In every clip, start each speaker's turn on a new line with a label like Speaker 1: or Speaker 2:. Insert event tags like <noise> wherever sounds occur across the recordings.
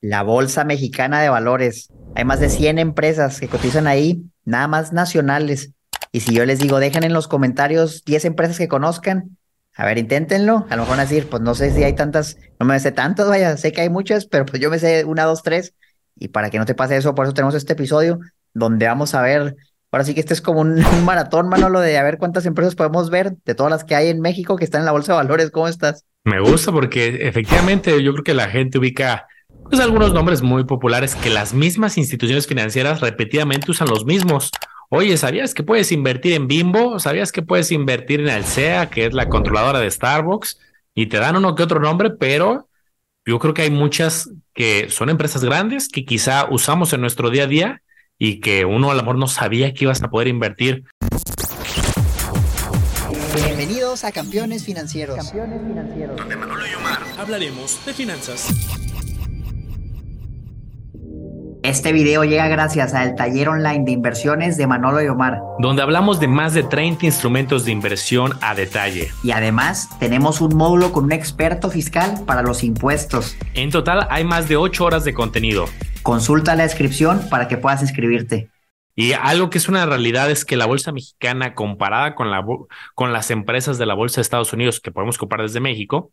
Speaker 1: La Bolsa Mexicana de Valores. Hay más de 100 empresas que cotizan ahí, nada más nacionales. Y si yo les digo, dejen en los comentarios 10 empresas que conozcan, a ver, inténtenlo. A lo mejor van a decir, pues no sé si hay tantas, no me sé tantas, vaya, sé que hay muchas, pero pues yo me sé una, dos, tres. Y para que no te pase eso, por eso tenemos este episodio donde vamos a ver, ahora sí que este es como un, <laughs> un maratón, Manolo, de a ver cuántas empresas podemos ver de todas las que hay en México que están en la Bolsa de Valores. ¿Cómo estás?
Speaker 2: Me gusta porque efectivamente yo creo que la gente ubica pues algunos nombres muy populares que las mismas instituciones financieras repetidamente usan los mismos. Oye, ¿sabías que puedes invertir en Bimbo? ¿Sabías que puedes invertir en Alsea, que es la controladora de Starbucks? Y te dan uno que otro nombre, pero yo creo que hay muchas que son empresas grandes que quizá usamos en nuestro día a día y que uno a lo mejor no sabía que ibas a poder invertir.
Speaker 1: Bienvenidos a Campeones Financieros. Campeones Financieros.
Speaker 3: Donde Manolo y Omar hablaremos de finanzas.
Speaker 1: Este video llega gracias al taller online de inversiones de Manolo y Omar.
Speaker 2: Donde hablamos de más de 30 instrumentos de inversión a detalle.
Speaker 1: Y además tenemos un módulo con un experto fiscal para los impuestos.
Speaker 2: En total hay más de 8 horas de contenido.
Speaker 1: Consulta la descripción para que puedas inscribirte.
Speaker 2: Y algo que es una realidad es que la bolsa mexicana comparada con, la, con las empresas de la bolsa de Estados Unidos que podemos comprar desde México,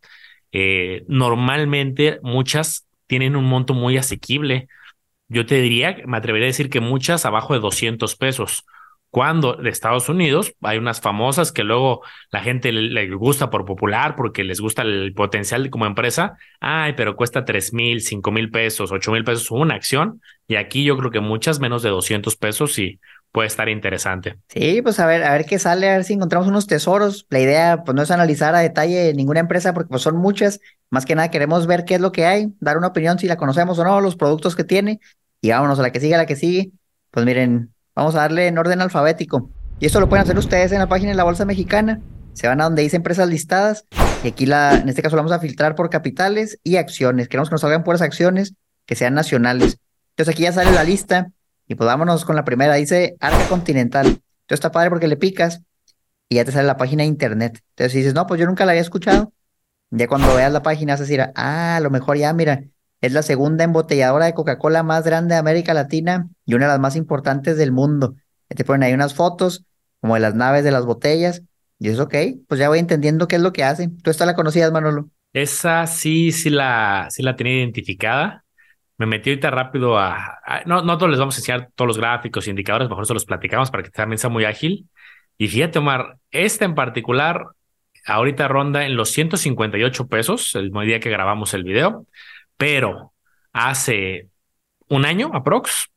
Speaker 2: eh, normalmente muchas tienen un monto muy asequible yo te diría, me atrevería a decir que muchas abajo de 200 pesos. Cuando de Estados Unidos hay unas famosas que luego la gente le, gusta por popular porque les gusta el potencial como empresa. Ay, pero cuesta 3 mil, 5 mil pesos, 8 mil pesos una acción. Y aquí yo creo que muchas menos de 200 pesos y puede estar interesante.
Speaker 1: Sí, pues a ver, a ver qué sale, a ver si encontramos unos tesoros. La idea, pues no es analizar a detalle ninguna empresa porque pues son muchas. Más que nada queremos ver qué es lo que hay, dar una opinión si la conocemos o no, los productos que tiene y vámonos a la que sigue, a la que sigue. Pues miren, vamos a darle en orden alfabético. Y esto lo pueden hacer ustedes en la página de la Bolsa Mexicana. Se van a donde dice empresas listadas. Y aquí la, en este caso lo vamos a filtrar por capitales y acciones. Queremos que nos salgan puras acciones que sean nacionales. Entonces aquí ya sale la lista. Y pues vámonos con la primera. Dice Arca Continental. Entonces está padre porque le picas y ya te sale la página de internet. Entonces dices, no, pues yo nunca la había escuchado. Ya cuando veas la página vas a decir, ah, a lo mejor ya, mira, es la segunda embotelladora de Coca-Cola más grande de América Latina y una de las más importantes del mundo. Te ponen ahí unas fotos como de las naves de las botellas. Y es ok, pues ya voy entendiendo qué es lo que hacen. ¿Tú esta la conocías, Manolo?
Speaker 2: Esa sí, sí la, sí la tenía identificada. Me metí ahorita rápido a, no, no todos les vamos a enseñar todos los gráficos, indicadores, mejor se los platicamos para que también sea muy ágil. Y fíjate, Omar, esta en particular, ahorita ronda en los 158 pesos, el día que grabamos el video pero hace un año, aprox,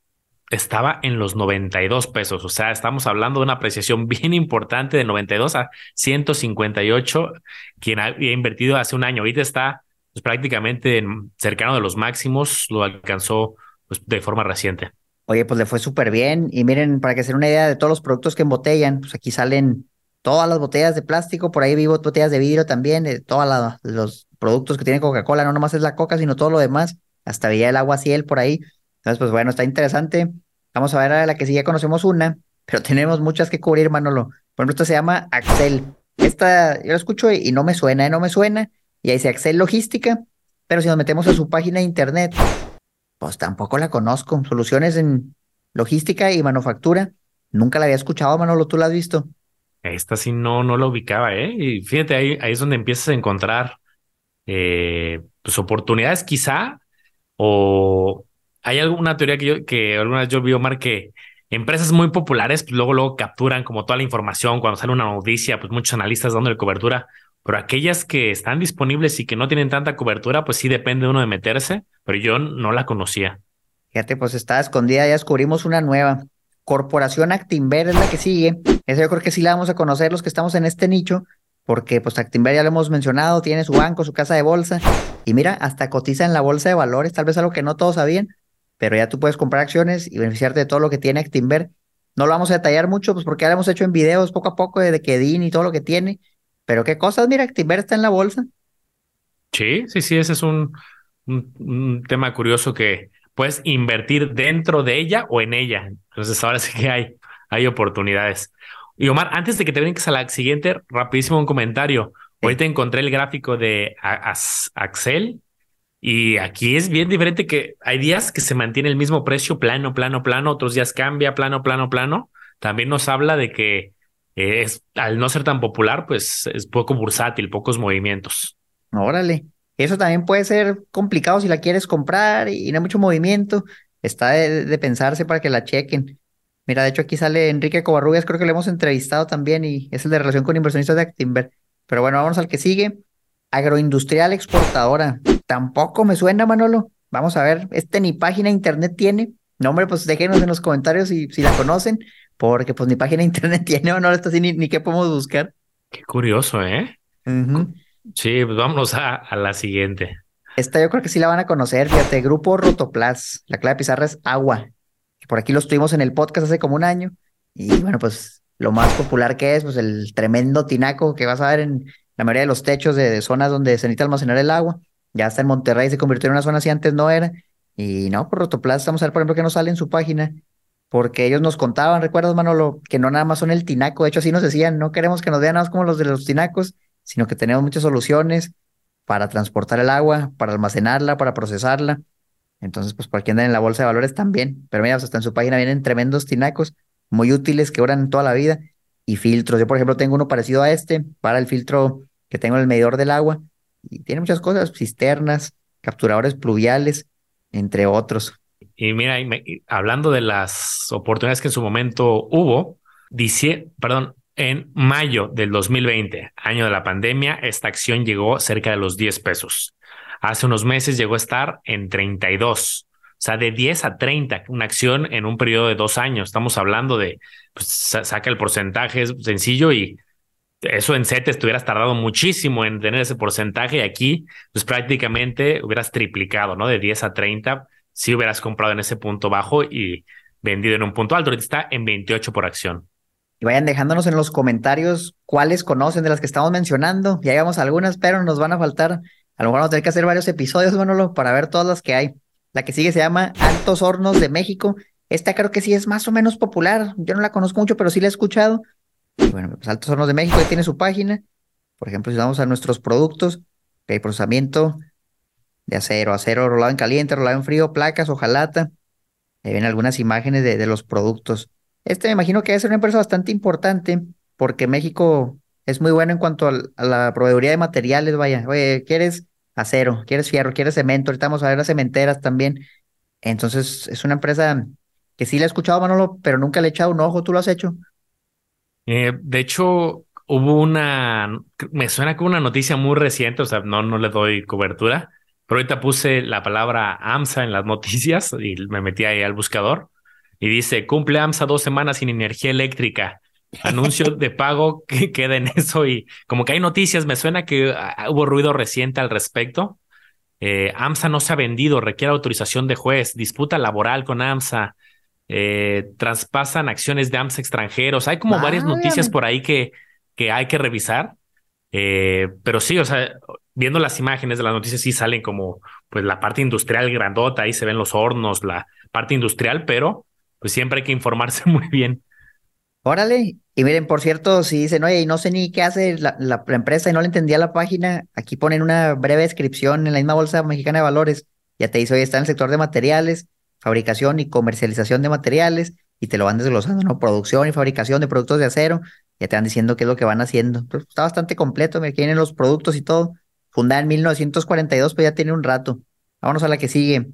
Speaker 2: estaba en los 92 pesos. O sea, estamos hablando de una apreciación <laughs> bien importante de 92 a 158, quien había invertido hace un año. Ahorita está pues, prácticamente cercano de los máximos, lo alcanzó pues, de forma reciente.
Speaker 1: Oye, pues le fue súper bien. Y miren, para que se den una idea de todos los productos que embotellan, pues aquí salen todas las botellas de plástico, por ahí vivo botellas de vidrio también, de todos los productos que tiene Coca-Cola, no nomás es la coca, sino todo lo demás, hasta veía el agua ciel por ahí. Entonces, pues bueno, está interesante. Vamos a ver a la que sí ya conocemos una, <laughs> pero tenemos muchas que cubrir, Manolo. Por ejemplo, esta se llama Axel. Esta yo la escucho y, no me suena, ¿eh? no me suena. Y ahí dice Axel Logística, pero si nos metemos a su página de internet, pues tampoco la conozco. Soluciones en logística y manufactura. Nunca la había escuchado, Manolo, ¿tú la has visto?
Speaker 2: Esta sí no, no la ubicaba, ¿eh? Y fíjate, ahí, ahí es donde empiezas a encontrar eh, pues oportunidades quizá, o hay alguna teoría que, yo, que alguna vez yo vi, Omar, que empresas muy populares pues luego, luego capturan como toda la información cuando sale una noticia, pues muchos analistas dándole cobertura, pero aquellas que están disponibles y que no tienen tanta cobertura, pues sí depende uno de meterse, pero yo no la conocía.
Speaker 1: Fíjate, pues está escondida, ya descubrimos una nueva. Corporación Actinver es la que sigue. Esa yo creo que sí la vamos a conocer los que estamos en este nicho, porque pues Actinver ya lo hemos mencionado, tiene su banco, su casa de bolsa, y mira, hasta cotiza en la bolsa de valores, tal vez algo que no todos sabían, pero ya tú puedes comprar acciones y beneficiarte de todo lo que tiene Actinver. No lo vamos a detallar mucho, pues porque ya lo hemos hecho en videos poco a poco de que DIN y todo lo que tiene, pero qué cosas, mira, Actinver está en la bolsa.
Speaker 2: Sí, sí, sí, ese es un, un, tema curioso que puedes invertir dentro de ella o en ella. Entonces ahora sí que hay, hay oportunidades. Y Omar, antes de que te brinques a la siguiente, rapidísimo un comentario. Ahorita encontré el gráfico de Axel Y aquí es bien diferente que hay días que se mantiene el mismo precio, plano, plano, plano, otros días cambia, plano, plano, plano. También nos habla de que eh, es, al no ser tan popular, pues es poco bursátil, pocos movimientos.
Speaker 1: Órale, eso también puede ser complicado si la quieres comprar y no hay mucho movimiento. Está de, pensarse para que la chequen. Mira, de hecho aquí sale Enrique Covarrubias, creo que lo hemos entrevistado también y es el de relación con inversionistas de Actinver. Pero bueno, vamos al que sigue. Agroindustrial exportadora. Tampoco me suena, Manolo. Vamos a ver, este ni página de internet tiene. No, hombre, pues déjenos en los comentarios si, si la conocen, porque pues ni página de internet <laughs> tiene, Manolo, está así ni, ni qué podemos buscar.
Speaker 2: Qué curioso, ¿eh? Sí, pues vámonos a, a, la siguiente.
Speaker 1: Esta yo creo que sí la van a conocer, fíjate, Grupo Rotoplas. La clave de pizarra es agua. Por aquí lo tuvimos en el podcast hace como un año. Y bueno, pues lo más popular que es, pues el tremendo tinaco que vas a ver en la mayoría de los techos de, zonas donde se necesita almacenar el agua. Ya está en Monterrey, se convirtió en una zona así antes no era. Y no, por Rotoplas, vamos a ver, por ejemplo, que no sale en su página, porque ellos nos contaban, ¿recuerdas, Manolo? Que no nada más son el tinaco, de hecho así nos decían, no queremos que nos vean nada más como los de los tinacos, sino que tenemos muchas soluciones para transportar el agua, para almacenarla, para procesarla. Entonces, pues para quien anda en la bolsa de valores también. Pero mira, pues, hasta en su página vienen tremendos tinacos muy útiles que duran toda la vida y filtros. Yo, por ejemplo, tengo uno parecido a este para el filtro que tengo en el medidor del agua y tiene muchas cosas, cisternas, capturadores pluviales, entre otros.
Speaker 2: Y mira, hablando de las oportunidades que en su momento hubo, dice, perdón, en mayo del 2020, año de la pandemia, esta acción llegó cerca de los 10 pesos. Hace unos meses llegó a estar en 32. O sea, de 10 a 30, una acción en un periodo de dos años. Estamos hablando de, pues saca el porcentaje, es sencillo y eso en CETES te hubieras tardado muchísimo en tener ese porcentaje y aquí, pues prácticamente hubieras triplicado, ¿no? De 10 a 30, si hubieras comprado en ese punto bajo y vendido en un punto alto. Ahorita está en 28 por acción.
Speaker 1: Y vayan dejándonos en los comentarios cuáles conocen de las que estamos mencionando. Ya llevamos algunas, pero nos van a faltar. A lo mejor vamos a tener que hacer varios episodios, Manolo, para ver todas las que hay. La que sigue se llama Altos Hornos de México. Esta creo que sí es más o menos popular. Yo no la conozco mucho, pero sí la he escuchado. Bueno, pues Altos Hornos de México, ahí tiene su página. Por ejemplo, si vamos a nuestros productos, hay procesamiento de acero, acero rolado en caliente, rolado en frío, placas, hojalata. Ahí ven algunas imágenes de, de los productos. Este me imagino que debe ser una empresa bastante importante porque México es muy bueno en cuanto a la proveeduría de materiales, vaya. Oye, ¿quieres acero, quieres fierro, quieres cemento, ahorita vamos a ver las cementeras también. Entonces, es una empresa que sí la he escuchado, Manolo, pero nunca le he echado un ojo, ¿tú lo has hecho?
Speaker 2: Eh, de hecho, hubo una, me suena como una noticia muy reciente, o sea, no, no le doy cobertura, pero ahorita puse la palabra AMSA en las noticias y me metí ahí al buscador y dice, cumple AMSA dos semanas sin energía eléctrica anuncio de pago que <laughs> queda en eso y como que hay noticias, me suena que ah, hubo ruido reciente al respecto. Eh, AMSA no se ha vendido, requiere autorización de juez, disputa laboral con AMSA, eh, traspasan acciones de AMSA extranjeros. Hay como varias noticias por ahí que, que hay que revisar. Eh, pero sí, o sea, viendo las imágenes de las noticias, sí salen como pues la parte industrial grandota, ahí se ven los hornos, la parte industrial, pero pues siempre hay que informarse <laughs> muy bien.
Speaker 1: Órale, y miren, por cierto, si dicen, oye, y no sé ni qué hace la, la, empresa y no le entendía la página, aquí ponen una breve descripción en la misma Bolsa Mexicana de Valores. Ya te dice, oye, está en el sector de materiales, fabricación y comercialización de materiales, y te lo van desglosando, ¿no? Producción y fabricación de productos de acero, ya te van diciendo qué es lo que van haciendo. Pues, está bastante completo, me tienen los productos y todo. Fundada en 1942, pues ya tiene un rato. Vámonos a la que sigue.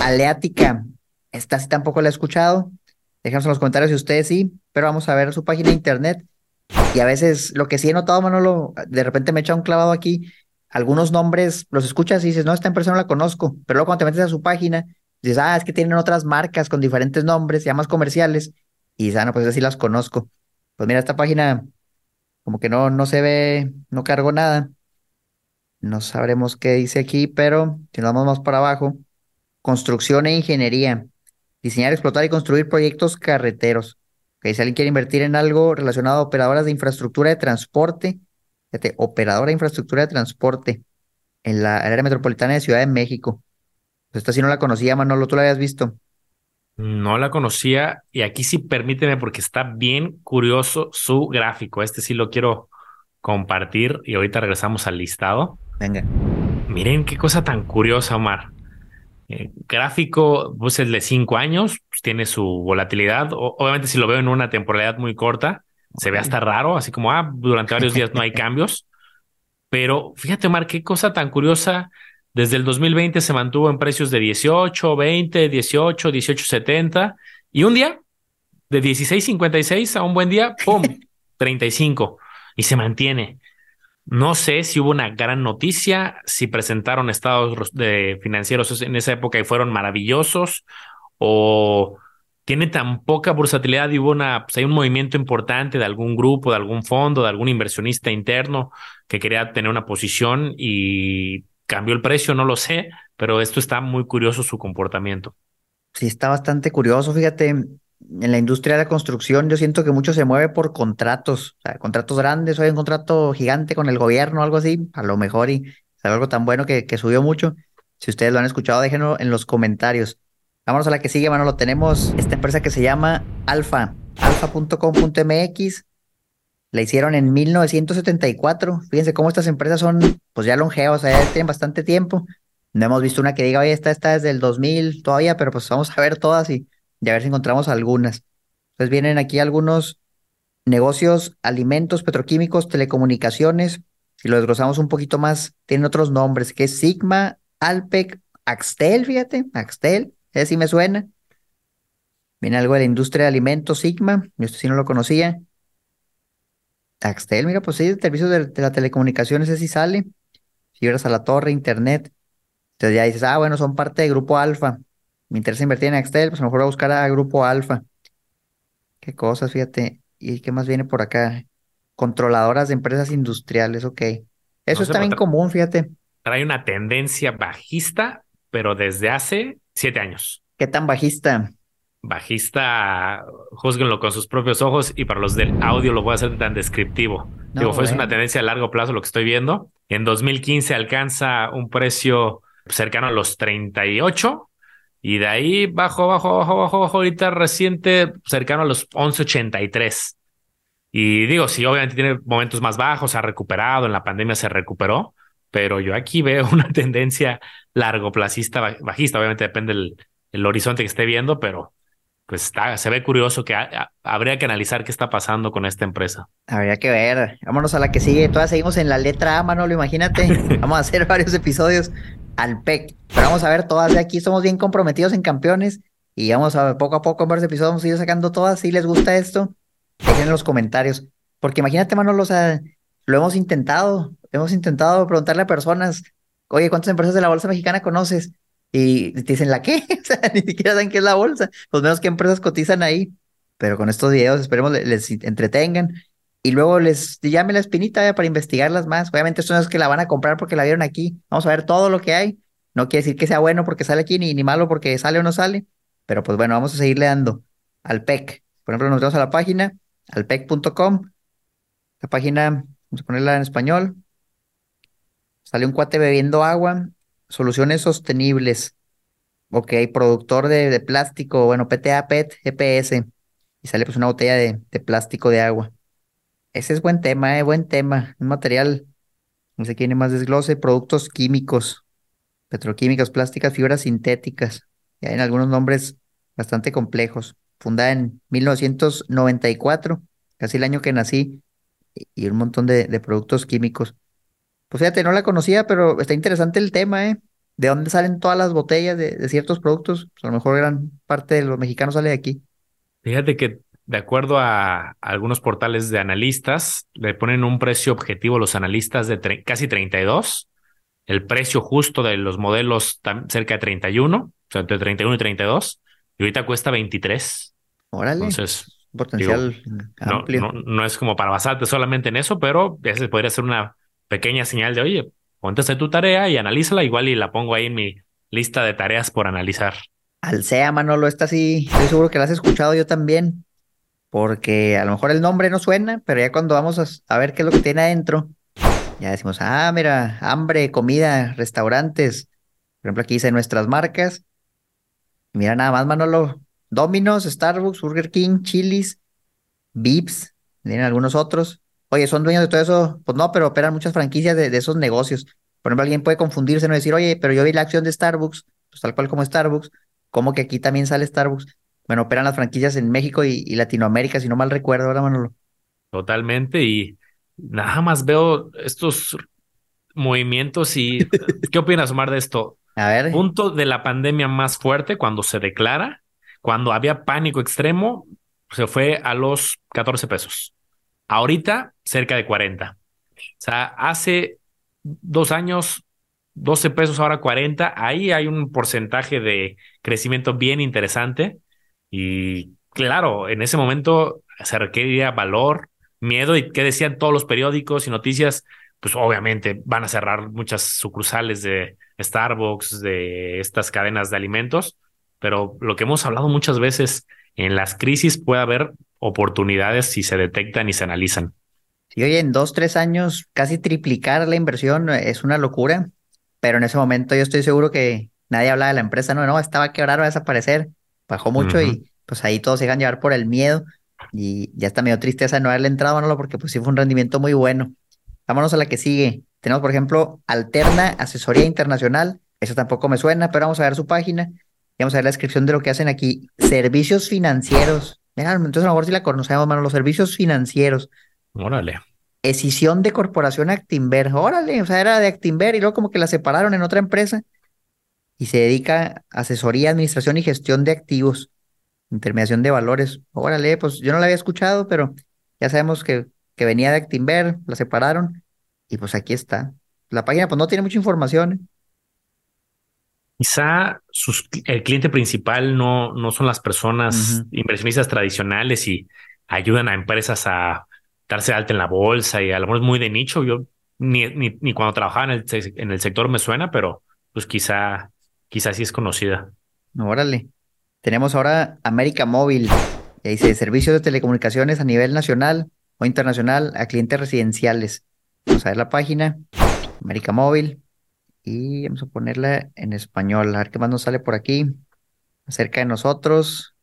Speaker 1: Aleática. Esta sí tampoco la he escuchado. Déjanos en los comentarios si ustedes sí, pero vamos a ver su página de internet. Y a veces lo que sí he notado, Manolo, de repente me echa un clavado aquí. Algunos nombres los escuchas y dices, no, esta empresa no la conozco. Pero luego cuando te metes a su página, dices, ah, es que tienen otras marcas con diferentes nombres, ya más comerciales. Y dices, ah, no, pues así las conozco. Pues mira, esta página como que no, no se ve, no cargo nada. No sabremos qué dice aquí, pero si nos vamos más para abajo, construcción e ingeniería diseñar, explotar y construir proyectos carreteros. Okay, si alguien quiere invertir en algo relacionado a operadoras de infraestructura de transporte, fíjate, operadora de infraestructura de transporte en la área metropolitana de Ciudad de México. Pues esta sí no la conocía, Manolo, ¿tú la habías visto?
Speaker 2: No la conocía y aquí sí permíteme porque está bien curioso su gráfico. Este sí lo quiero compartir y ahorita regresamos al listado.
Speaker 1: Venga.
Speaker 2: Miren qué cosa tan curiosa, Omar. Eh, gráfico, pues el de cinco años, pues, tiene su volatilidad. obviamente, si lo veo en una temporalidad muy corta, se ve hasta raro, así como, ah, durante varios días no hay <laughs> cambios. Pero fíjate, Omar, qué cosa tan curiosa. Desde el 2020 se mantuvo en precios de 18, 20, 18, 18, 70. Y un día, de 16.56 a un buen día, ¡pum! <laughs> 35. Y se mantiene. No sé si hubo una gran noticia, si presentaron estados de financieros en esa época y fueron maravillosos, o tiene tan poca versatilidad y hubo una, pues hay un movimiento importante de algún grupo, de algún fondo, de algún inversionista interno que quería tener una posición y cambió el precio, no lo sé, pero esto está muy curioso su comportamiento.
Speaker 1: Sí, está bastante curioso, fíjate, en la industria de la construcción yo siento que mucho se mueve por contratos, o sea, contratos grandes, o hay un contrato gigante con el gobierno, algo así, a lo mejor y algo tan bueno que, subió mucho. Si ustedes lo han escuchado, déjenlo en los comentarios. Vámonos a la que sigue, Manolo. Tenemos esta empresa que se llama Alfa, alfa.com.mx. La hicieron en 1974. Fíjense cómo estas empresas son, pues ya longevas, ya tienen bastante tiempo. No hemos visto una que diga, oye, esta está desde el 2000 todavía, pero pues vamos a ver todas y y a ver si encontramos algunas. Entonces vienen aquí algunos negocios, alimentos, petroquímicos, telecomunicaciones. Si lo desglosamos un poquito más, tienen otros nombres, que es Sigma, Alpec, Axtel, fíjate, Axtel, ese sí me suena. Viene algo de la industria de alimentos, Sigma, yo esto sí no lo conocía. Axtel, mira, pues sí, servicios de, de la telecomunicación, ese sí sale. Fibras a la torre, internet. Entonces ya dices, ah, bueno, son parte del grupo Alfa me interesa invertir en Axtel, pues a lo mejor voy a buscar a Grupo Alfa. Qué cosas, fíjate. ¿Y qué más viene por acá? Controladoras de empresas industriales, ok. Eso está bien común, fíjate.
Speaker 2: Trae una tendencia bajista, pero desde hace siete años.
Speaker 1: ¿Qué tan bajista?
Speaker 2: Bajista, juzguenlo con sus propios ojos y para los del audio lo voy a hacer tan descriptivo. Digo, fue una tendencia a largo plazo lo que estoy viendo. En 2015 alcanza un precio cercano a los 38 y de ahí bajo, bajo, bajo, bajo, bajo, ahorita reciente, cercano a los 11.83. Y digo, sí, obviamente tiene momentos más bajos, ha recuperado, en la pandemia se recuperó, pero yo aquí veo <laughs> una tendencia largoplacista bajista. Obviamente depende del el horizonte que esté viendo, pero pues está, se ve curioso que habría que analizar qué está pasando con esta empresa.
Speaker 1: Habría que ver. Vámonos a la que sigue. Todas seguimos en la letra A, Manolo, imagínate. <laughs> Vamos a hacer varios episodios al PEC. Pero vamos a ver todas de aquí, somos bien comprometidos en campeones y vamos a ver poco a poco en varios episodios vamos a ir sacando todas. Si les gusta esto, dejen en los comentarios. Porque imagínate, Manolo, o sea, lo hemos intentado, hemos intentado preguntarle a personas, oye, ¿cuántas empresas de la bolsa mexicana conoces? Y te dicen, ¿la qué? <laughs> o sea, ni siquiera saben qué es la bolsa, pues menos qué empresas cotizan ahí. Pero con estos videos esperemos les entretengan y luego les llame la espinita para investigarlas más. Obviamente esto no es que la van a comprar porque la vieron aquí. Vamos a ver todo lo que hay. No quiere decir que sea bueno porque sale aquí, ni, ni malo porque sale o no sale. Pero pues bueno, vamos a seguirle dando al PEC. Por ejemplo, nos vamos a la página, alpec.com. La página, vamos a ponerla en español. Sale un cuate bebiendo agua. Soluciones sostenibles. Ok, productor de, plástico, bueno, PTA, PET, EPS. Y sale pues una botella de plástico de agua. Ese es buen tema, eh, buen tema. Un material, no sé quién más desglose, productos químicos, petroquímicos, plásticas, fibras sintéticas. Y hay algunos nombres bastante complejos. Fundada en 1994, casi el año que nací, y un montón de, productos químicos. Pues fíjate, no la conocía, pero está interesante el tema, ¿eh? ¿De dónde salen todas las botellas de, de ciertos productos? Pues a lo mejor gran parte de los mexicanos sale de aquí.
Speaker 2: Fíjate que de acuerdo a, algunos portales de analistas, le ponen un precio objetivo los analistas de casi 32, el precio justo de los modelos cerca de 31, o sea, entre 31 y 32, y ahorita cuesta 23.
Speaker 1: Órale. Entonces, potencial
Speaker 2: amplio. No, es como para basarte solamente en eso, pero ese podría ser una pequeña señal de, oye, ponte tu tarea y analízala igual y la pongo ahí en mi lista de tareas por analizar.
Speaker 1: Alcea, Manolo, esta sí, estoy seguro que la has escuchado yo también porque a lo mejor el nombre no suena, pero ya cuando vamos a, ver qué es lo que tiene adentro, ya decimos, ah, mira, hambre, comida, restaurantes. Por ejemplo, aquí dice nuestras marcas. Mira nada más, Manolo. Domino's, Starbucks, Burger King, Chili's, Vips, tienen algunos otros. Oye, ¿son dueños de todo eso? Pues no, pero operan muchas franquicias de, esos negocios. Por ejemplo, alguien puede confundirse, no decir, oye, pero yo vi la acción de Starbucks, pues tal cual como Starbucks, ¿cómo que aquí también sale Starbucks? Bueno, operan las franquicias en México y, Latinoamérica, si no mal recuerdo, ahora Manolo.
Speaker 2: Totalmente, y nada más veo estos movimientos y <laughs> ¿qué opinas, Omar, de esto?
Speaker 1: A ver.
Speaker 2: Punto de la pandemia más fuerte cuando se declara, cuando había pánico extremo, se fue a los 14 pesos. Ahorita, cerca de 40. O sea, hace dos años, 12 pesos, ahora 40. Ahí hay un porcentaje de crecimiento bien interesante. Y claro, en ese momento se requería valor, miedo. ¿Y qué decían todos los periódicos y noticias? Pues obviamente van a cerrar muchas sucursales de Starbucks, de estas cadenas de alimentos. Pero lo que hemos hablado muchas veces, en las crisis puede haber oportunidades si se detectan y se analizan.
Speaker 1: Sí, oye, en dos, tres años casi triplicar la inversión es una locura, pero en ese momento yo estoy seguro que nadie hablaba de la empresa, no, no, estaba a quebrar, va a desaparecer, bajó mucho y pues ahí todos se dejan llevar por el miedo y ya está medio tristeza de no haberle entrado, Manolo, porque pues sí fue un rendimiento muy bueno. Vámonos a la que sigue. Tenemos, por ejemplo, Alterna Asesoría Internacional. Eso tampoco me suena, pero vamos a ver su página. Y vamos a ver la descripción de lo que hacen aquí. Servicios financieros. entonces a lo mejor si la conocemos, Manolo, los servicios financieros.
Speaker 2: Órale.
Speaker 1: Escisión de Corporación Actimber. Órale, o sea, era de Actimber y luego como que la separaron en otra empresa y se dedica a asesoría, administración y gestión de activos, intermediación de valores. Órale, pues yo no la había escuchado, pero ya sabemos que, que venía de Actimber, la separaron y pues aquí está. La página pues no tiene mucha información.
Speaker 2: Quizá sus, el cliente principal no, no son las personas inversionistas tradicionales y ayudan a empresas a darse alta en la bolsa y a lo mejor es muy de nicho. Yo ni, ni, ni cuando trabajaba en el, en el sector me suena, pero pues quizá, quizá sí es conocida.
Speaker 1: Órale. Tenemos ahora América Móvil. dice servicios de telecomunicaciones a nivel nacional o internacional a clientes residenciales. Vamos a ver la página. América Móvil. Y vamos a ponerla en español. A ver qué más nos sale por aquí. Acerca de nosotros.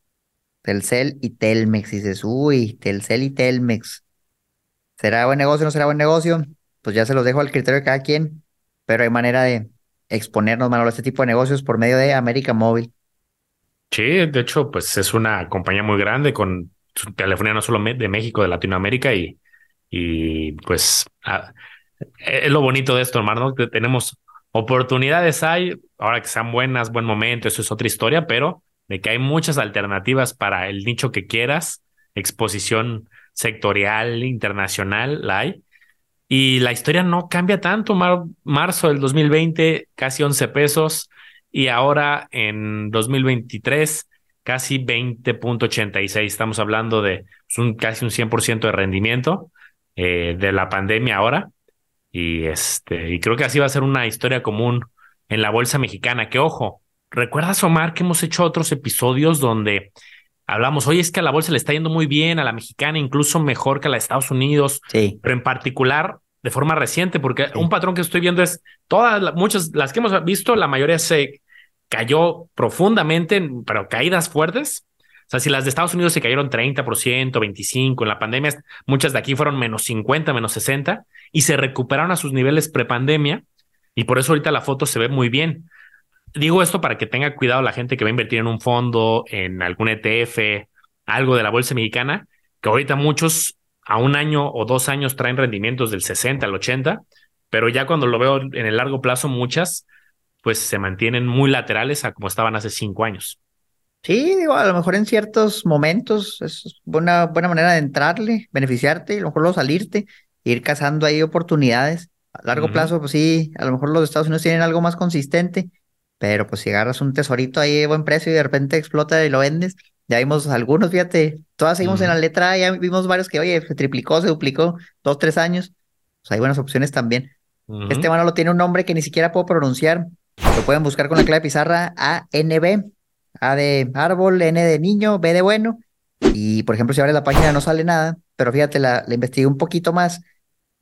Speaker 1: Telcel y Telmex. Dices, uy, Telcel y Telmex. ¿Será buen negocio o no será buen negocio? Pues ya se los dejo al criterio de cada quien, pero hay manera de exponernos, Manolo, a este tipo de negocios por medio de América Móvil.
Speaker 2: Sí, de hecho, pues es una compañía muy grande con telefonía no solo de México, de Latinoamérica y, y pues es lo bonito de esto, hermano, que tenemos oportunidades hay, ahora que sean buenas, buen momento, eso es otra historia, pero de que hay muchas alternativas para el nicho que quieras, exposición sectorial, internacional, la hay. Y la historia no cambia tanto. marzo del 2020, casi 11 pesos. Y ahora en 2023, casi 20.86. Estamos hablando de pues, un, casi un 100% de rendimiento eh, de la pandemia ahora. Y, este, y creo que así va a ser una historia común en la bolsa mexicana. Que ojo, ¿recuerdas, Omar, que hemos hecho otros episodios donde hablamos, oye, es que a la bolsa le está yendo muy bien, a la mexicana incluso mejor que a la de Estados Unidos,
Speaker 1: sí.
Speaker 2: pero en particular de forma reciente, porque un patrón que estoy viendo es todas, muchas, las que hemos visto, la mayoría se cayó profundamente, pero caídas fuertes. O sea, si las de Estados Unidos se cayeron 30%, 25%, en la pandemia, muchas de aquí fueron menos 50, menos 60, y se recuperaron a sus niveles prepandemia, y por eso ahorita la foto se ve muy bien. Digo esto para que tenga cuidado la gente que va a invertir en un fondo, en algún ETF, algo de la bolsa mexicana, que ahorita muchos a un año o dos años traen rendimientos del 60 al 80, pero ya cuando lo veo en el largo plazo, muchas pues se mantienen muy laterales a como estaban hace cinco años.
Speaker 1: Sí, digo, a lo mejor en ciertos momentos es una buena manera de entrarle, beneficiarte y a lo mejor luego salirte, ir cazando ahí oportunidades. A largo plazo, pues sí, a lo mejor los Estados Unidos tienen algo más consistente, pero pues si agarras un tesorito ahí de buen precio y de repente explota y lo vendes, ya vimos algunos, fíjate, todas seguimos en la letra, ya vimos varios que, oye, se triplicó, se duplicó, dos, tres años. Pues hay buenas opciones también. Este mano lo tiene un nombre que ni siquiera puedo pronunciar. Lo pueden buscar con la clave pizarra ANB. A de árbol, N de niño, B de bueno. Y por ejemplo, si abres la página no sale nada, pero fíjate, la, la investigué un poquito más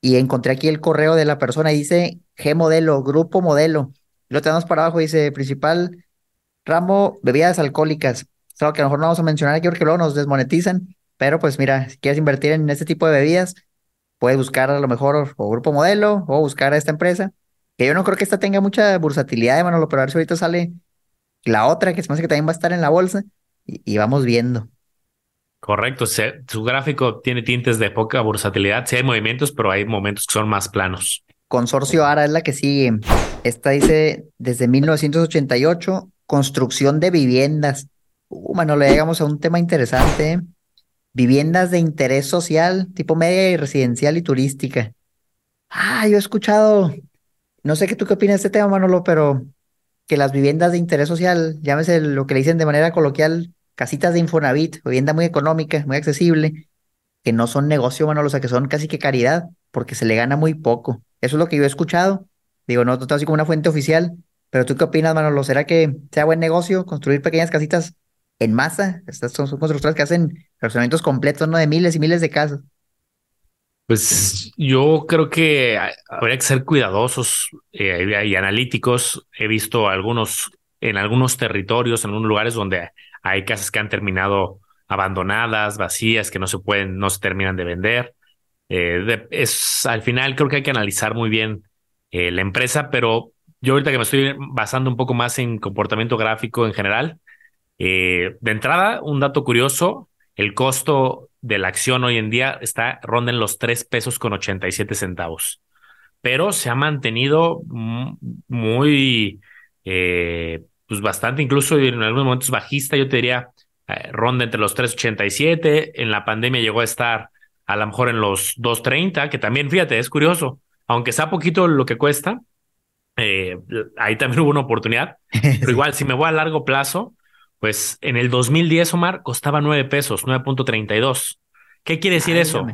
Speaker 1: y encontré aquí el correo de la persona y dice G modelo, grupo modelo. Lo tenemos para abajo, dice principal ramo bebidas alcohólicas. Es algo que a lo mejor no vamos a mencionar aquí porque luego nos desmonetizan, pero pues mira, si quieres invertir en este tipo de bebidas, puedes buscar a lo mejor o grupo modelo o buscar a esta empresa Que yo no creo que esta tenga mucha bursatilidad, Manolo, pero a ver si ahorita sale la otra, que se me hace que también va a estar en la bolsa, y, vamos viendo.
Speaker 2: Correcto, su gráfico tiene tintes de poca bursatilidad, sí hay movimientos, pero hay momentos que son más planos.
Speaker 1: Consorcio ARA es la que sigue. Esta dice desde 1988, construcción de viviendas. Uh, Manolo, llegamos a un tema interesante. Viviendas de interés social, tipo media y residencial y turística. Ah, yo he escuchado, no sé qué tú qué opinas de este tema, Manolo, pero que las viviendas de interés social, llámese lo que le dicen de manera coloquial, casitas de Infonavit, vivienda muy económica, muy accesible, que no son negocio, Manolo, o sea, que son casi que caridad, porque se le gana muy poco. Eso es lo que yo he escuchado. Digo, no, no así como una fuente oficial, pero tú qué opinas, Manolo, ¿será que sea buen negocio construir pequeñas casitas en masa? Estas son, son constructoras que hacen fraccionamientos completos, ¿no? De miles y miles de casas.
Speaker 2: Pues yo creo que habría que ser cuidadosos eh, y analíticos. He visto algunos, en algunos territorios, en algunos lugares donde hay casas que han terminado abandonadas, vacías, que no se pueden, no se terminan de vender. Eh, es al final creo que hay que analizar muy bien eh, la empresa, pero yo ahorita que me estoy basando un poco más en comportamiento gráfico en general, de entrada, un dato curioso, el costo de la acción hoy en día está ronda en los 3 pesos con 87 centavos. Pero se ha mantenido muy, eh, pues bastante, incluso en algunos momentos bajista, yo te diría, eh, ronda entre los 3.87. En la pandemia llegó a estar a lo mejor en los 2.30, que también, fíjate, es curioso, aunque sea poquito lo que cuesta, eh, ahí también <laughs> hubo una oportunidad, pero igual, si me voy a largo plazo, pues en el 2010, Omar, costaba 9 pesos, 9.32. ¿Qué quiere decir eso?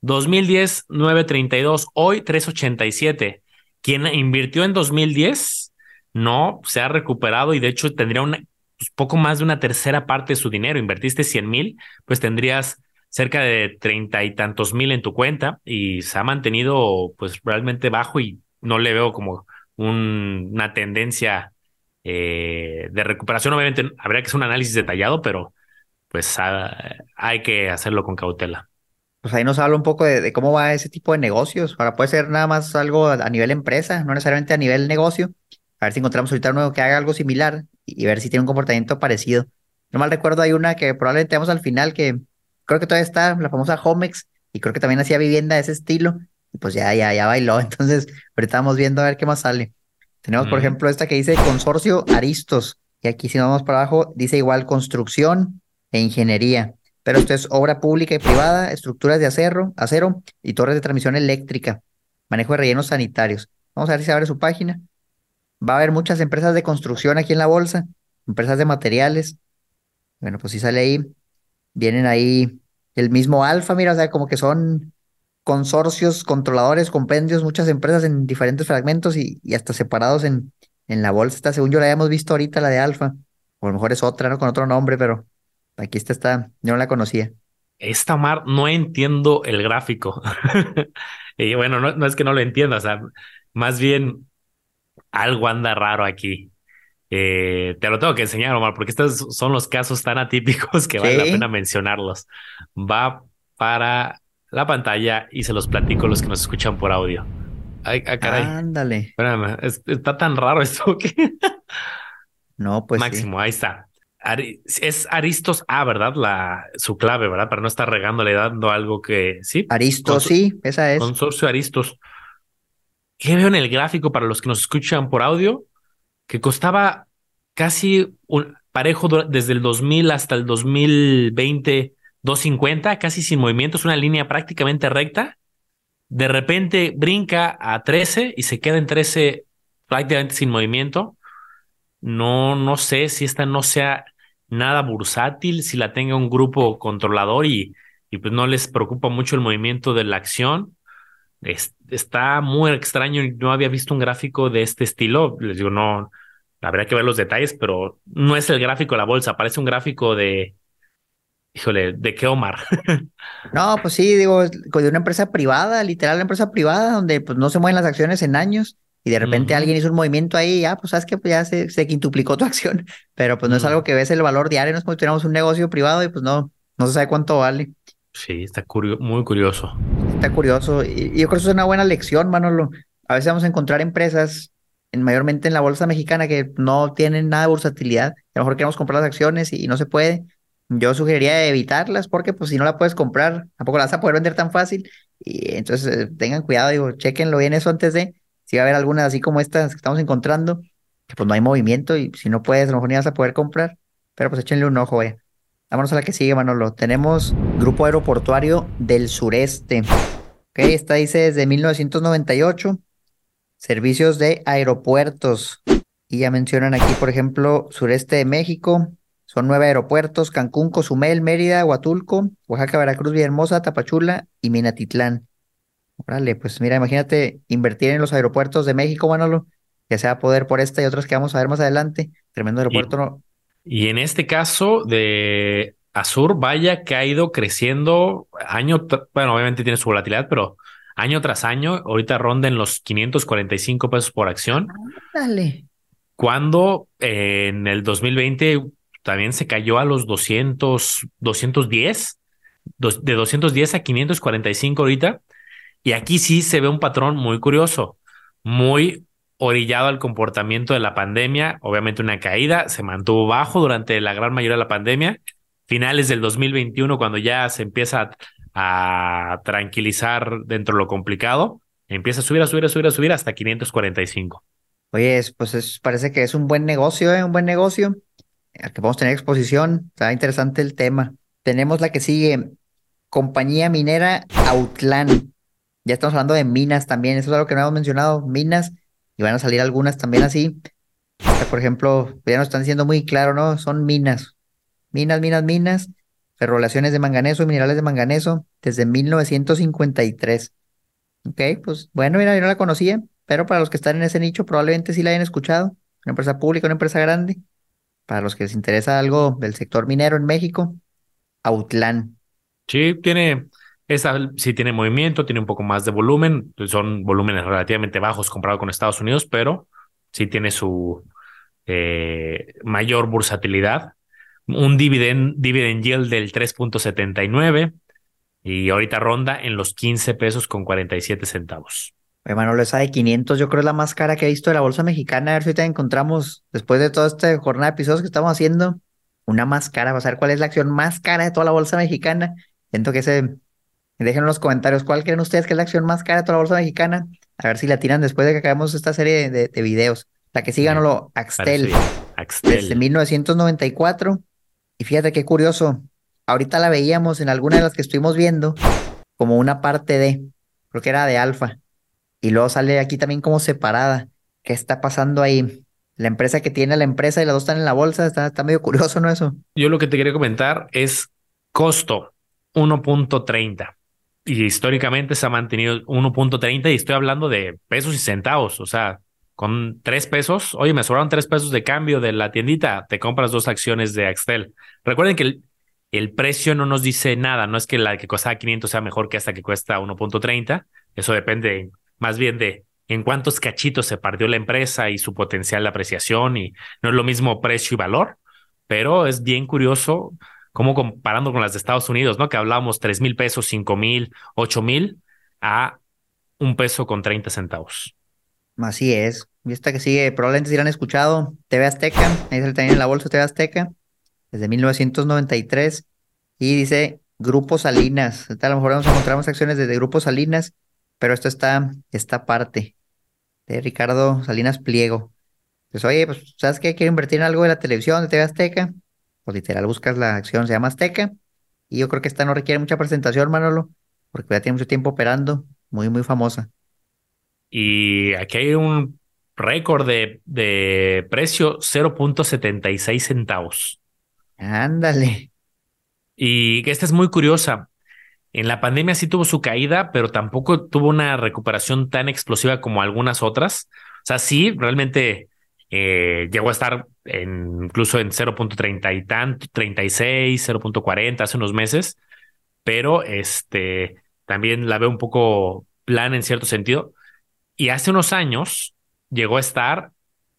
Speaker 2: 2010, 9.32, hoy 3.87. Quien invirtió en 2010 no se ha recuperado y de hecho tendría un pues, poco más de una tercera parte de su dinero. Invertiste 100 mil, pues tendrías cerca de treinta y tantos mil en tu cuenta y se ha mantenido pues realmente bajo y no le veo como una tendencia eh, de recuperación. Obviamente habría que hacer un análisis detallado, pero pues hay que hacerlo con cautela.
Speaker 1: Pues ahí nos habla un poco de, cómo va ese tipo de negocios. Ahora puede ser nada más algo a, nivel empresa, no necesariamente a nivel negocio. A ver si encontramos ahorita uno que haga algo similar y, ver si tiene un comportamiento parecido. No mal recuerdo, hay una que probablemente tenemos al final que creo que todavía está, la famosa Homex, y creo que también hacía vivienda de ese estilo. Y pues ya, ya, ya bailó. <laughs> Entonces, ahorita vamos viendo a ver qué más sale. Tenemos, por ejemplo, esta que dice Consorcio Aristos. Y aquí, si nos vamos para abajo, dice igual construcción e ingeniería. Pero esto es obra pública y privada, estructuras de acero, acero y torres de transmisión eléctrica, manejo de rellenos sanitarios. Vamos a ver si se abre su página. Va a haber muchas empresas de construcción aquí en la bolsa, empresas de materiales. Bueno, pues si sale ahí, vienen ahí el mismo alfa, mira, o sea, como que son consorcios, controladores, compendios, muchas empresas en diferentes fragmentos y, hasta separados en, en la bolsa. Esta, según yo la habíamos visto ahorita, la de Alfa, o a lo mejor es otra, ¿no? Con otro nombre, pero aquí está, está, yo no la conocía.
Speaker 2: Esta Mar, no entiendo el gráfico. <laughs> y bueno, no, no, es que no lo entienda, o sea, más bien algo anda raro aquí. Eh, te lo tengo que enseñar, Omar, porque estos son los casos tan atípicos que vale la pena mencionarlos. Va para la pantalla y se los platico a los que nos escuchan por audio. Ay, ah, caray.
Speaker 1: Ándale.
Speaker 2: Espérame, está tan raro esto que. <laughs>
Speaker 1: no, pues.
Speaker 2: Máximo, ahí está. es Aristos A, ¿verdad? La, su clave, ¿verdad? Para no estar regándole, dando algo que. Sí.
Speaker 1: Aristos, sí, esa es.
Speaker 2: Consorcio Aristos. ¿Qué veo en el gráfico para los que nos escuchan por audio? Que costaba casi un parejo desde el 2000 hasta el 2020 250, casi sin movimiento, es una línea prácticamente recta. De repente brinca a 13 y se queda en 13 prácticamente sin movimiento. No, no sé si esta no sea nada bursátil, si la tenga un grupo controlador y, y pues no les preocupa mucho el movimiento de la acción. está muy extraño. No había visto un gráfico de este estilo. Les digo, no, habría que ver los detalles, pero no es el gráfico de la bolsa, parece un gráfico de, Híjole, ¿de qué Omar? <laughs>
Speaker 1: no, pues sí, digo, de una empresa privada, literal, una empresa privada, donde pues no se mueven las acciones en años y de repente alguien hizo un movimiento ahí, ya, pues sabes que pues, ya se, se, quintuplicó tu <laughs> acción, pero pues no es algo que ves el valor diario, no es como si tuviéramos un negocio privado y pues no, no se sabe cuánto vale.
Speaker 2: Sí, está muy curioso.
Speaker 1: Está curioso. Y yo creo que eso es una buena lección, Manolo. a veces vamos a encontrar empresas, en, mayormente en la bolsa mexicana, que no tienen nada de bursatilidad. A lo mejor queremos comprar las acciones y, no se puede. Yo sugeriría evitarlas porque pues si no la puedes comprar, tampoco la vas a poder vender tan fácil. Y entonces eh, tengan cuidado, digo, chequenlo bien eso antes de, si va a haber algunas así como estas que estamos encontrando, que pues no hay movimiento y si no puedes, a lo mejor ni vas a poder comprar, pero pues échenle un ojo, vaya. Vámonos a la que sigue, Manolo. Tenemos Grupo Aeroportuario del Sureste. Ok, esta dice desde 1998 servicios de aeropuertos. Y ya mencionan aquí, por ejemplo, sureste de México. Son nueve aeropuertos, Cancún, Cozumel, Mérida, Huatulco, Oaxaca, Veracruz, Villahermosa, Tapachula y Minatitlán. Órale, pues mira, imagínate invertir en los aeropuertos de México, Manolo, que sea poder por esta y otras que vamos a ver más adelante. Tremendo aeropuerto.
Speaker 2: Y, y en este caso de Azur, vaya que ha ido creciendo año, bueno, obviamente tiene su volatilidad, pero año tras año, ahorita ronda en los 545 pesos por acción.
Speaker 1: Dale.
Speaker 2: Cuando eh, en el 2020 también se cayó a los 200, 210, de 210 a 545 ahorita. Y aquí sí se ve un patrón muy curioso, muy orillado al comportamiento de la pandemia, obviamente una caída, se mantuvo bajo durante la gran mayoría de la pandemia, finales del 2021 cuando ya se empieza a tranquilizar dentro de lo complicado, empieza a subir, a subir, a subir, a subir hasta 545.
Speaker 1: Oye, pues es, parece que es un buen negocio, ¿eh? un buen negocio, al que podemos tener exposición, está interesante el tema. Tenemos la que sigue, compañía minera Outland. Ya estamos hablando de minas también, eso es algo que no hemos mencionado, minas, y van a salir algunas también así. por ejemplo, ya nos están diciendo muy claro, ¿no? Son minas, minas, minas, minas ferrolaciones de manganeso y minerales de manganeso desde 1953. Ok, pues bueno, mira, yo no la conocía, pero para los que están en ese nicho probablemente sí la hayan escuchado. Una empresa pública, una empresa grande. Para los que les interesa algo del sector minero en México, Outlan.
Speaker 2: Sí, tiene, esa sí tiene movimiento, tiene un poco más de volumen, son volúmenes relativamente bajos comparado con Estados Unidos, pero sí tiene su eh, mayor bursatilidad un dividend, dividend yield del 3.79 y ahorita ronda en los 15 pesos con 47 centavos.
Speaker 1: Manolo, esa de 500 yo creo es la más cara que he visto de la bolsa mexicana. A ver si te encontramos, después de toda esta jornada de episodios que estamos haciendo, una más cara. Vamos a ver cuál es la acción más cara de toda la bolsa mexicana. Siento que ese... Dejen en los comentarios cuál creen ustedes que es la acción más cara de toda la bolsa mexicana. A ver si la tiran después de que acabemos esta serie de, de videos. La que siga, lo Axtel. Axtel. Desde 1994 y fíjate qué curioso, ahorita la veíamos en alguna de las que estuvimos viendo como una parte de, creo que era de alfa, y luego sale aquí también como separada. ¿Qué está pasando ahí? La empresa que tiene la empresa y las dos están en la bolsa, está, está medio curioso, ¿no? Eso.
Speaker 2: Yo lo que te quería comentar es costo 1.30 y históricamente se ha mantenido 1.30 y estoy hablando de pesos y centavos, o sea, con tres pesos, oye, me sobraron tres pesos de cambio de la tiendita, te compras dos acciones de Axtel. Recuerden que el, el precio no nos dice nada, no es que la que costaba 500 sea mejor que esta que cuesta 1.30, eso depende más bien de en cuántos cachitos se partió la empresa y su potencial de apreciación y no es lo mismo precio y valor, pero es bien curioso cómo comparando con las de Estados Unidos, ¿no? Que hablábamos tres mil pesos, cinco mil, ocho mil a un peso con 30 centavos.
Speaker 1: Así es. Y esta que sigue, probablemente si la han escuchado, TV Azteca, ahí se le también en la bolsa TV Azteca, desde 1993, y dice Grupo Salinas. A lo mejor encontrar más acciones desde Grupo Salinas, pero esto está, esta parte de Ricardo Salinas Pliego. Pues oye, pues, ¿sabes qué? Quiero invertir en algo de la televisión, de TV Azteca. Pues literal, buscas la acción, se llama Azteca. Y yo creo que esta no requiere mucha presentación, Manolo, porque ya tiene mucho tiempo operando, muy, muy famosa.
Speaker 2: Y aquí hay un récord de, de precio 0.76 centavos.
Speaker 1: Ándale.
Speaker 2: Y esta es muy curiosa. En la pandemia sí tuvo su caída, pero tampoco tuvo una recuperación tan explosiva como algunas otras. O sea, sí, realmente eh, llegó a estar en, incluso en 0.30 y tanto, 36, 0.40 hace unos meses, pero este también la veo un poco plan en cierto sentido. Y hace unos años llegó a estar,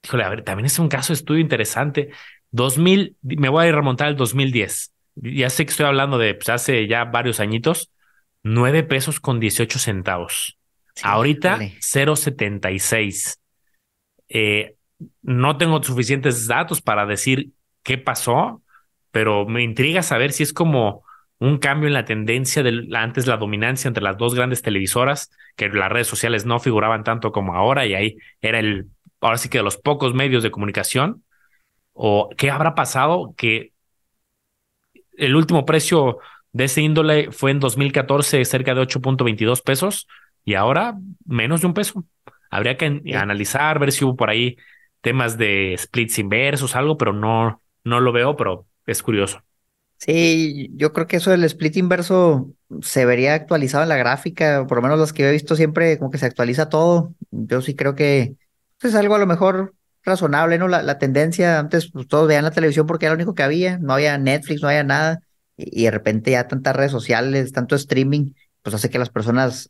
Speaker 2: híjole, a ver, también es un caso de estudio interesante. 2000, me voy a remontar al 2010. Ya sé que estoy hablando de pues, hace ya varios añitos, nueve pesos con 18 centavos. Ahorita 0.76. Eh, no tengo suficientes datos para decir qué pasó, pero me intriga saber si es como un cambio en la tendencia de antes la dominancia entre las dos grandes televisoras, que las redes sociales no figuraban tanto como ahora y ahí era el, ahora sí que de los pocos medios de comunicación, o qué habrá pasado que el último precio de ese índole fue en 2014 cerca de 8.22 pesos y ahora menos de un peso. Habría que analizar, ver si hubo por ahí temas de splits inversos, algo, pero no, no lo veo, pero es curioso.
Speaker 1: Sí, yo creo que eso del split inverso se vería actualizado en la gráfica, por lo menos las que he visto siempre como que se actualiza todo. Yo sí creo que es algo a lo mejor razonable, ¿no? La, tendencia, antes pues, todos veían la televisión porque era lo único que había, no había Netflix, no había nada, y, de repente ya tantas redes sociales, tanto streaming, pues hace que las personas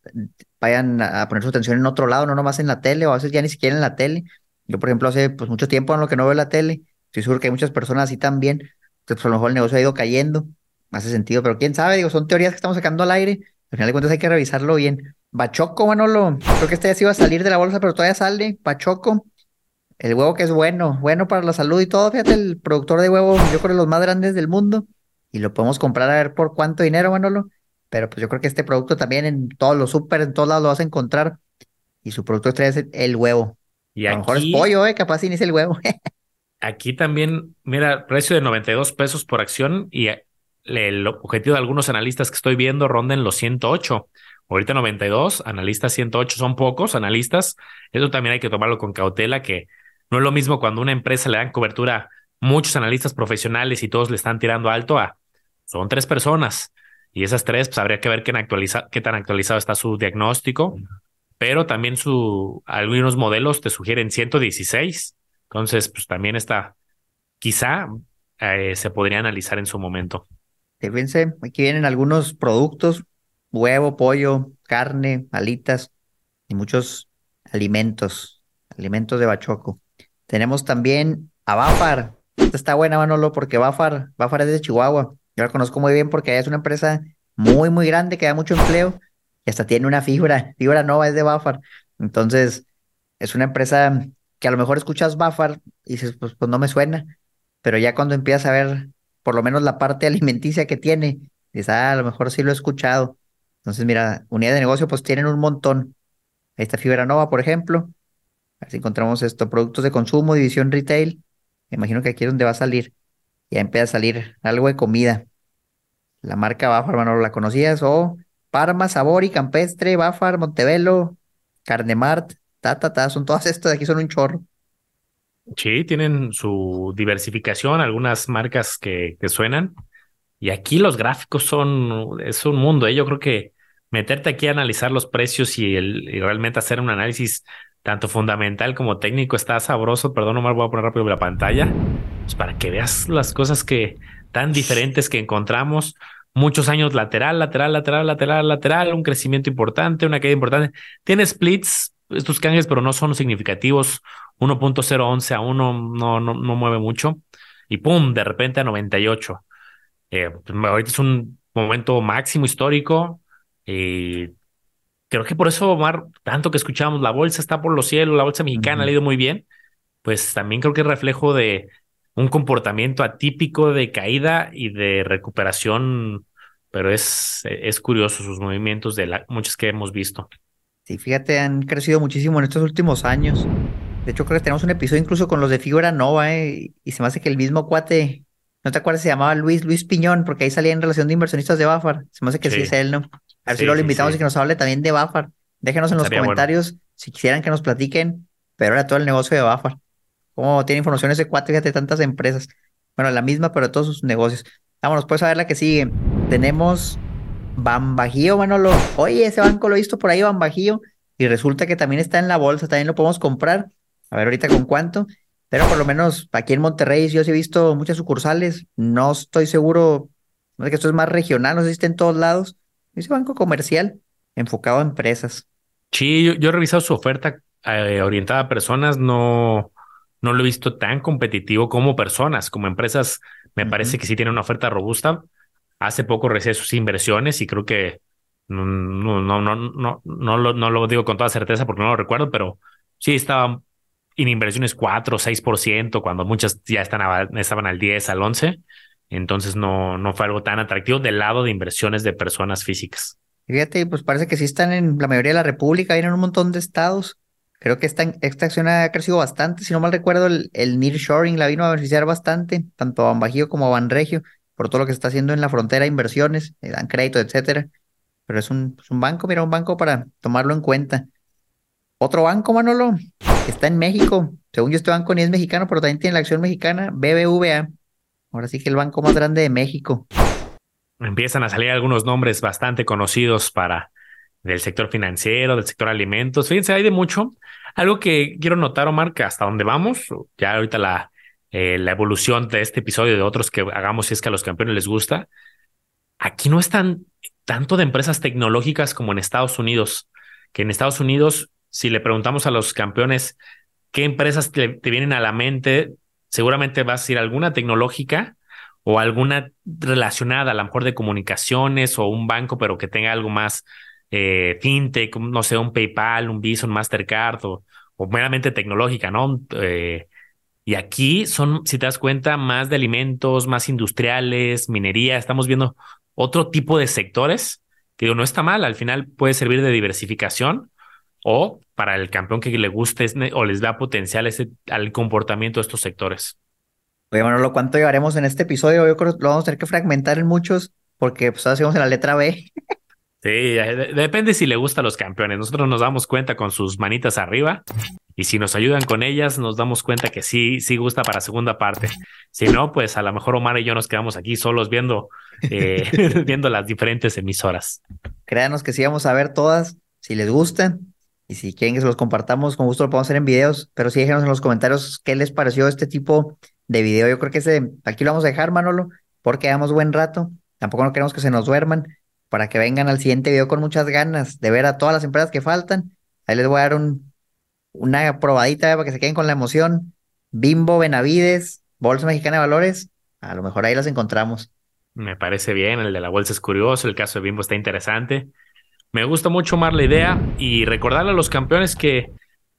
Speaker 1: vayan a poner su atención en otro lado, no nomás en la tele, o a veces ya ni siquiera en la tele. Yo, por ejemplo, hace pues mucho tiempo en lo que no veo la tele, estoy seguro que hay muchas personas así también, pues, a lo mejor el negocio ha ido cayendo, hace sentido, pero quién sabe, digo, son teorías que estamos sacando al aire, al final de cuentas hay que revisarlo bien. Bachoco, bueno, lo, creo que este ya se iba a salir de la bolsa, pero todavía sale, Bachoco, el huevo que es bueno, bueno para la salud y todo. Fíjate, el productor de huevo, yo creo, los más grandes del mundo. Y lo podemos comprar a ver por cuánto dinero, Manolo. Pero pues yo creo que este producto también en todos los súper, en todos lados lo vas a encontrar. Y su producto estrella es el huevo. Y a lo mejor es pollo, ¿eh? Capaz ni es el huevo. <laughs>
Speaker 2: aquí también, mira, precio de 92 pesos por acción y el objetivo de algunos analistas que estoy viendo ronda en los 108. Ahorita 92, analistas 108 son pocos analistas. Eso también hay que tomarlo con cautela, que no es lo mismo cuando una empresa le dan cobertura muchos analistas profesionales y todos le están tirando alto a son tres personas y esas tres pues habría que ver qué, qué tan actualizado está su diagnóstico, pero también su algunos modelos te sugieren 116, entonces pues también está quizá eh, se podría analizar en su momento.
Speaker 1: Fíjense, aquí vienen algunos productos, huevo, pollo, carne, alitas y muchos alimentos, alimentos de bachoco. Tenemos también a Bafar. Esta está buena, Manolo, porque Bafar, Bafar es de Chihuahua. Yo la conozco muy bien porque es una empresa muy, muy grande que da mucho empleo y hasta tiene una fibra. Fibra Nova es de Bafar. Entonces, es una empresa que a lo mejor escuchas Bafar y dices, pues, pues no me suena. Pero ya cuando empiezas a ver por lo menos la parte <laughs> alimenticia que tiene, dices, ah, a lo mejor sí lo he escuchado. Entonces, mira, unidad de negocio, pues tienen un montón. Ahí está Fibra Nova, por ejemplo. Así encontramos esto, productos de consumo, división retail. Me imagino que aquí es donde va a salir. Ya empieza a salir algo de comida. La marca Bafar, hermano, ¿la conocías? O Parma, Sabor y Campestre, Bafar, Montevelo, Carnemart, ta, ta, ta, son todas estas de aquí, son un chorro.
Speaker 2: Sí, tienen su diversificación, algunas marcas que, que suenan. Y aquí los gráficos son, es un mundo. ¿eh? Yo creo que meterte aquí a analizar los precios y, el, y realmente hacer un análisis tanto fundamental como técnico está sabroso. Perdón, Omar, voy a poner rápido la pantalla. Pues para que veas las cosas que tan diferentes que encontramos. Muchos años lateral, lateral, lateral, lateral, lateral, un crecimiento importante, una caída importante. Tiene splits, estos canjes, pero no son significativos. 1.011 a 1 no, no, no mueve mucho. Y pum, de repente a 98. Eh, pues, ahorita es un momento máximo histórico. Y creo que por eso, Omar, tanto que escuchamos, la bolsa está por los cielos, la bolsa mexicana ha ido muy bien, pues también creo que es reflejo de un comportamiento atípico de caída y de recuperación, pero es, es curioso sus movimientos de la, muchos que hemos visto.
Speaker 1: Sí, fíjate, han crecido muchísimo en estos últimos años. De hecho, creo que tenemos un episodio incluso con los de Figura Nova, ¿eh? y se me hace que el mismo cuate, ¿no te acuerdas? Se llamaba Luis, Luis Piñón, porque ahí salía en relación de inversionistas de Bafar. Se me hace que sí es él, ¿no? A ver si lo invitamos y que nos hable también de Bafar. Déjenos en los comentarios si quisieran que nos platiquen, pero era todo el negocio de Bafar. Cómo tiene información ese cuate de tantas empresas. Bueno, la misma, pero todos sus negocios. Vámonos, pues a ver la que sigue. Tenemos Bambajío, Manolo. Oye, ese banco lo he visto por ahí, Bambajío. Y resulta que también está en la bolsa, también lo podemos comprar. A ver ahorita con cuánto. Pero por lo menos aquí en Monterrey yo sí he visto muchas sucursales. No estoy seguro, no sé que esto es más regional, no sé si está en todos lados ese banco comercial enfocado a empresas.
Speaker 2: Sí, yo, he revisado su oferta eh, orientada a personas, no, no lo he visto tan competitivo como personas, como empresas, me parece que sí tiene una oferta robusta. Hace poco recibí sus inversiones y creo que No, no, no, no, no, lo, no lo digo con toda certeza porque no lo recuerdo, pero sí estaba en inversiones 4 o 6%, cuando muchas ya están, estaban al 10, al 11. Entonces no, no fue algo tan atractivo del lado de inversiones de personas físicas.
Speaker 1: Fíjate, pues parece que sí están en la mayoría de la República, en un montón de estados. Creo que esta, esta acción ha crecido bastante. Si no mal recuerdo, el, el nearshoring la vino a beneficiar bastante, tanto a Bajío como a Banregio, por todo lo que se está haciendo en la frontera, inversiones, dan crédito, etcétera. Pero es un, es un banco, mira, un banco para tomarlo en cuenta. Otro banco, Manolo, que está en México. Según yo, este banco ni es mexicano, pero también tiene la acción mexicana, BBVA. Ahora sí que el banco más grande de México.
Speaker 2: Empiezan a salir algunos nombres bastante conocidos para del sector financiero, del sector alimentos. Fíjense, hay de mucho. Algo que quiero notar, Omar, que hasta dónde vamos, ya ahorita la, eh, la evolución de este episodio y de otros que hagamos si es que a los campeones les gusta. Aquí no están tanto de empresas tecnológicas como en Estados Unidos, que en Estados Unidos si le preguntamos a los campeones qué empresas te, vienen a la mente, seguramente vas a decir alguna tecnológica o alguna relacionada, a lo mejor de comunicaciones o un banco, pero que tenga algo más eh, fintech, no sé, un PayPal, un Visa, un Mastercard o, meramente tecnológica, ¿no? Eh, y aquí son, si te das cuenta, más de alimentos, más industriales, minería, estamos viendo otro tipo de sectores que no está mal, al final puede servir de diversificación o para el campeón que le guste o les da potencial ese, al comportamiento de estos sectores.
Speaker 1: Oye, Manolo, ¿cuánto llevaremos en este episodio? Yo creo que lo vamos a tener que fragmentar en muchos, porque pues ahora en la letra B. <laughs>
Speaker 2: Sí, depende si le gusta los campeones. Nosotros nos damos cuenta con sus manitas arriba y si nos ayudan con ellas, nos damos cuenta que sí, sí gusta para segunda parte. Si no, pues a lo mejor Omar y yo nos quedamos aquí solos viendo, eh, <laughs> viendo las diferentes emisoras.
Speaker 1: Créanos que sí vamos a ver todas, si les gustan, y si quieren que se los compartamos, con gusto lo podemos hacer en videos, pero sí déjenos en los comentarios qué les pareció este tipo de video. Yo creo que ese, aquí lo vamos a dejar, Manolo, porque damos buen rato. Tampoco no queremos que se nos duerman, para que vengan al siguiente video con muchas ganas de ver a todas las empresas que faltan. Ahí les voy a dar un, una probadita para que se queden con la emoción. Bimbo, Benavides, Bolsa Mexicana de Valores, a lo mejor ahí las encontramos.
Speaker 2: Me parece bien, el de la bolsa es curioso, el caso de Bimbo está interesante. Me gusta mucho más la idea y recordarle a los campeones que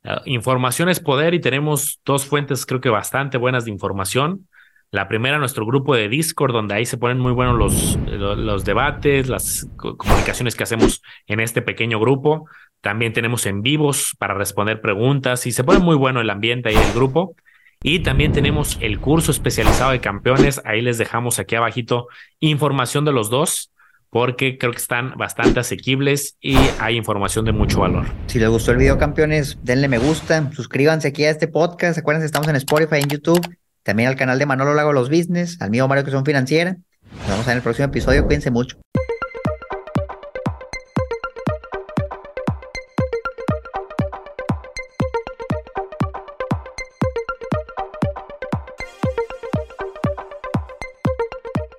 Speaker 2: ah, información es poder y tenemos dos fuentes creo que bastante buenas de información. La primera, nuestro grupo de Discord, donde ahí se ponen muy buenos los, los debates, las comunicaciones que hacemos en este pequeño grupo. También tenemos en vivos para responder preguntas y se pone muy bueno el ambiente ahí del grupo. Y también tenemos el curso especializado de campeones. Ahí les dejamos aquí abajito información de los dos porque creo que están bastante asequibles y hay información de mucho valor.
Speaker 1: Si les gustó el video, campeones, denle me gusta, suscríbanse aquí a este podcast. Acuérdense, estamos en Spotify, en YouTube, también al canal de Manolo Lago Los Business, al mío Mario que son financiera. Nos vemos en el próximo episodio. Cuídense mucho.